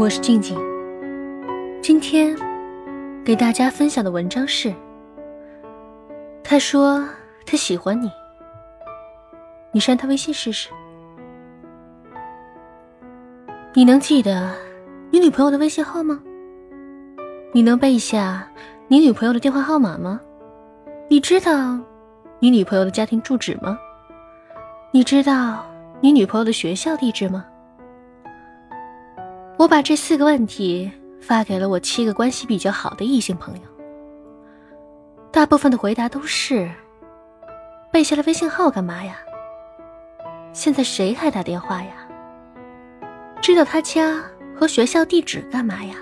我是静静。今天给大家分享的文章是：他说他喜欢你，你删他微信试试。你能记得你女朋友的微信号吗？你能背一下你女朋友的电话号码吗？你知道你女朋友的家庭住址吗？你知道你女朋友的学校地址吗？我把这四个问题发给了我七个关系比较好的异性朋友，大部分的回答都是：背下了微信号干嘛呀？现在谁还打电话呀？知道他家和学校地址干嘛呀？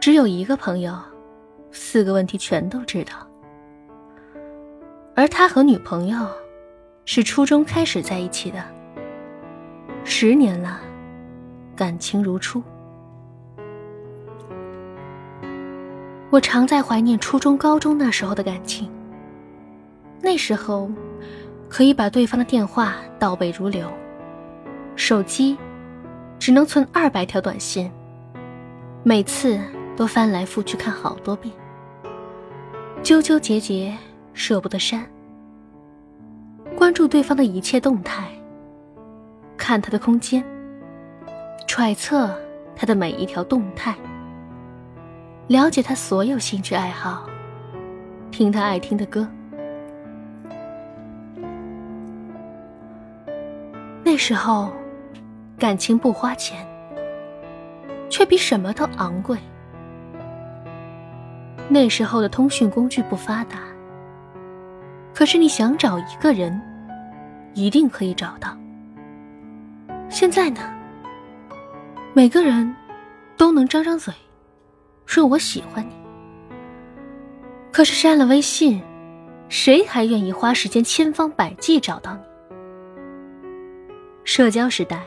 只有一个朋友，四个问题全都知道，而他和女朋友是初中开始在一起的，十年了。感情如初，我常在怀念初中、高中那时候的感情。那时候，可以把对方的电话倒背如流，手机只能存二百条短信，每次都翻来覆去看好多遍，纠纠结结舍不得删，关注对方的一切动态，看他的空间。揣测他的每一条动态，了解他所有兴趣爱好，听他爱听的歌。那时候，感情不花钱，却比什么都昂贵。那时候的通讯工具不发达，可是你想找一个人，一定可以找到。现在呢？每个人都能张张嘴，说我喜欢你。可是删了微信，谁还愿意花时间千方百计找到你？社交时代，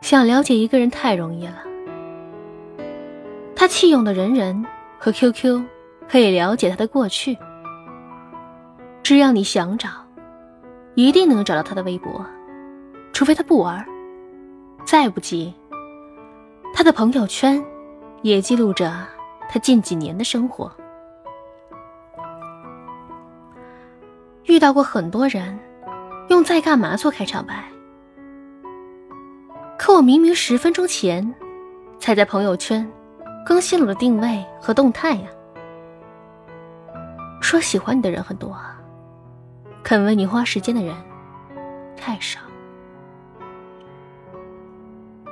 想了解一个人太容易了。他弃用的人人和 QQ，可以了解他的过去。只要你想找，一定能找到他的微博，除非他不玩，再不济。他的朋友圈也记录着他近几年的生活。遇到过很多人用“在干嘛”做开场白，可我明明十分钟前才在朋友圈更新了我的定位和动态呀。说喜欢你的人很多，肯为你花时间的人太少。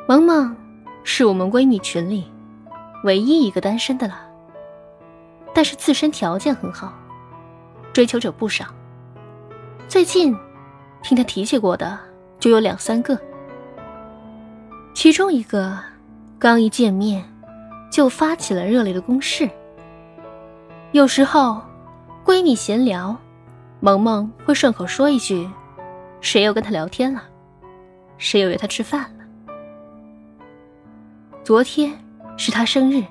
萌萌。是我们闺蜜群里唯一一个单身的了，但是自身条件很好，追求者不少。最近听她提起过的就有两三个，其中一个刚一见面就发起了热烈的攻势。有时候闺蜜闲聊，萌萌会顺口说一句：“谁又跟她聊天了？谁又约她吃饭？”昨天是他生日，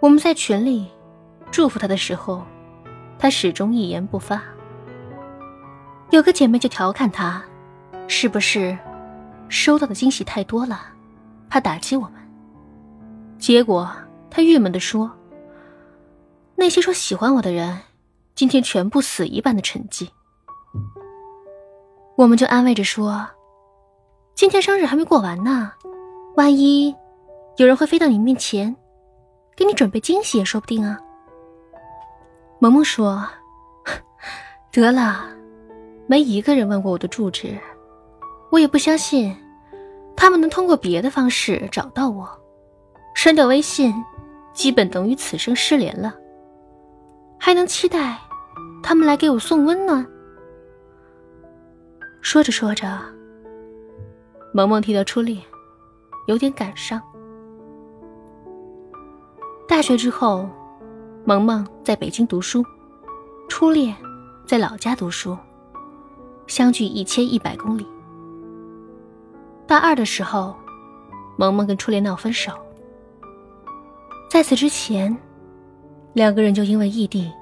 我们在群里祝福他的时候，他始终一言不发。有个姐妹就调侃他，是不是收到的惊喜太多了，怕打击我们？结果他郁闷的说：“那些说喜欢我的人，今天全部死一般的沉寂。”我们就安慰着说：“今天生日还没过完呢。”万一有人会飞到你面前，给你准备惊喜也说不定啊。萌萌说：“得了，没一个人问过我的住址，我也不相信他们能通过别的方式找到我。删掉微信，基本等于此生失联了，还能期待他们来给我送温暖？”说着说着，萌萌提到初恋。有点感伤。大学之后，萌萌在北京读书，初恋在老家读书，相距一千一百公里。大二的时候，萌萌跟初恋闹分手。在此之前，两个人就因为异地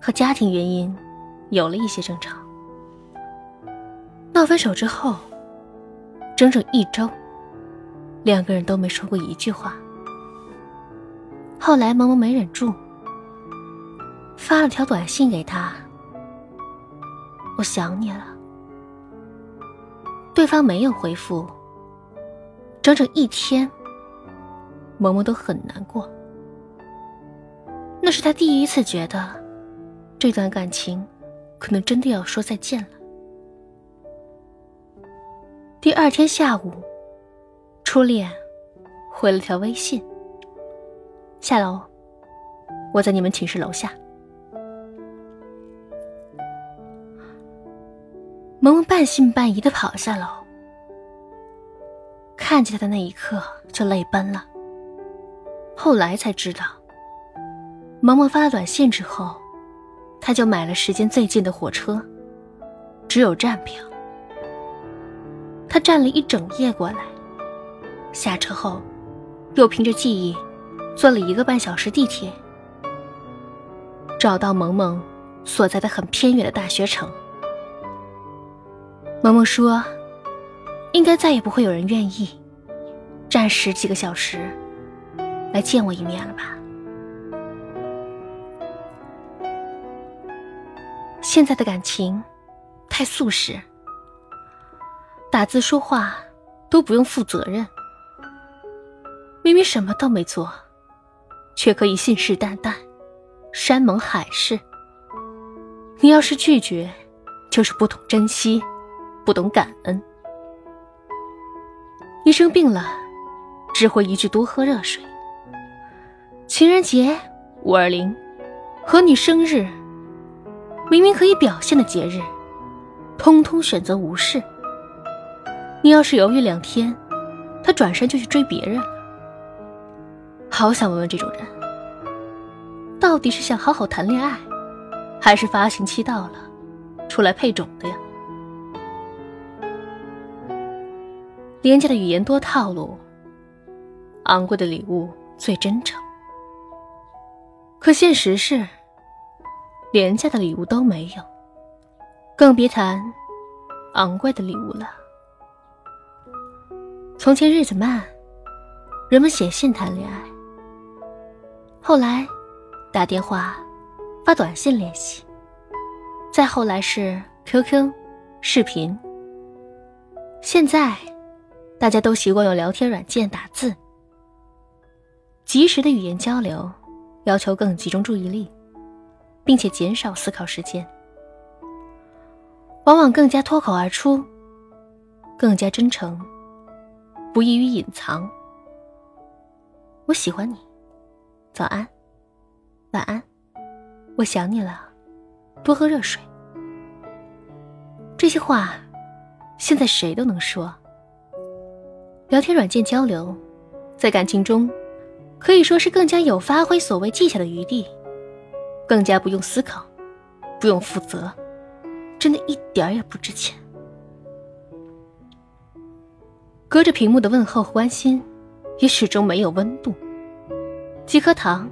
和家庭原因有了一些争吵。闹分手之后，整整一周，两个人都没说过一句话。后来，萌萌没忍住，发了条短信给他：“我想你了。”对方没有回复。整整一天，萌萌都很难过。那是他第一次觉得，这段感情可能真的要说再见了。第二天下午，初恋回了条微信：“下楼，我在你们寝室楼下。”萌萌半信半疑的跑下楼。看见他的那一刻就泪奔了。后来才知道，萌萌发了短信之后，他就买了时间最近的火车，只有站票。他站了一整夜过来，下车后，又凭着记忆，坐了一个半小时地铁，找到萌萌所在的很偏远的大学城。萌萌说：“应该再也不会有人愿意。”站十几个小时来见我一面了吧？现在的感情太速食，打字说话都不用负责任。明明什么都没做，却可以信誓旦旦、山盟海誓。你要是拒绝，就是不懂珍惜，不懂感恩。你生病了。只会一句多喝热水。情人节、五二零，和你生日，明明可以表现的节日，通通选择无视。你要是犹豫两天，他转身就去追别人了。好想问问这种人，到底是想好好谈恋爱，还是发情期到了，出来配种的呀？廉价的语言多套路。昂贵的礼物最真诚，可现实是，廉价的礼物都没有，更别谈昂贵的礼物了。从前日子慢，人们写信谈恋爱，后来打电话、发短信联系，再后来是 QQ、视频，现在大家都习惯用聊天软件打字。及时的语言交流，要求更集中注意力，并且减少思考时间，往往更加脱口而出，更加真诚，不易于隐藏。我喜欢你，早安，晚安，我想你了，多喝热水。这些话，现在谁都能说。聊天软件交流，在感情中。可以说是更加有发挥所谓技巧的余地，更加不用思考，不用负责，真的一点也不值钱。隔着屏幕的问候和关心，也始终没有温度。几颗糖，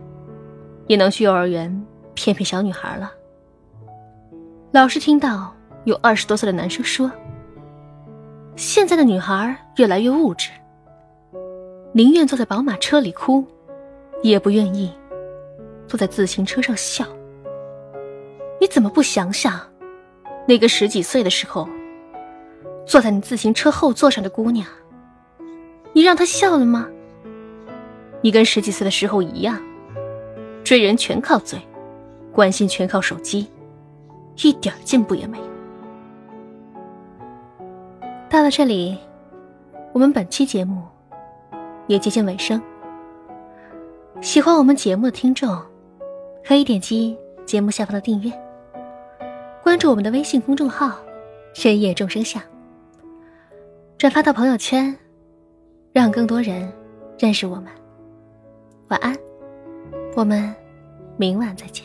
也能去幼儿园骗骗小女孩了。老师听到有二十多岁的男生说：“现在的女孩越来越物质，宁愿坐在宝马车里哭。”也不愿意坐在自行车上笑。你怎么不想想，那个十几岁的时候坐在你自行车后座上的姑娘？你让她笑了吗？你跟十几岁的时候一样，追人全靠嘴，关心全靠手机，一点进步也没有。到了这里，我们本期节目也接近尾声。喜欢我们节目的听众，可以点击节目下方的订阅，关注我们的微信公众号“深夜众生相”，转发到朋友圈，让更多人认识我们。晚安，我们明晚再见。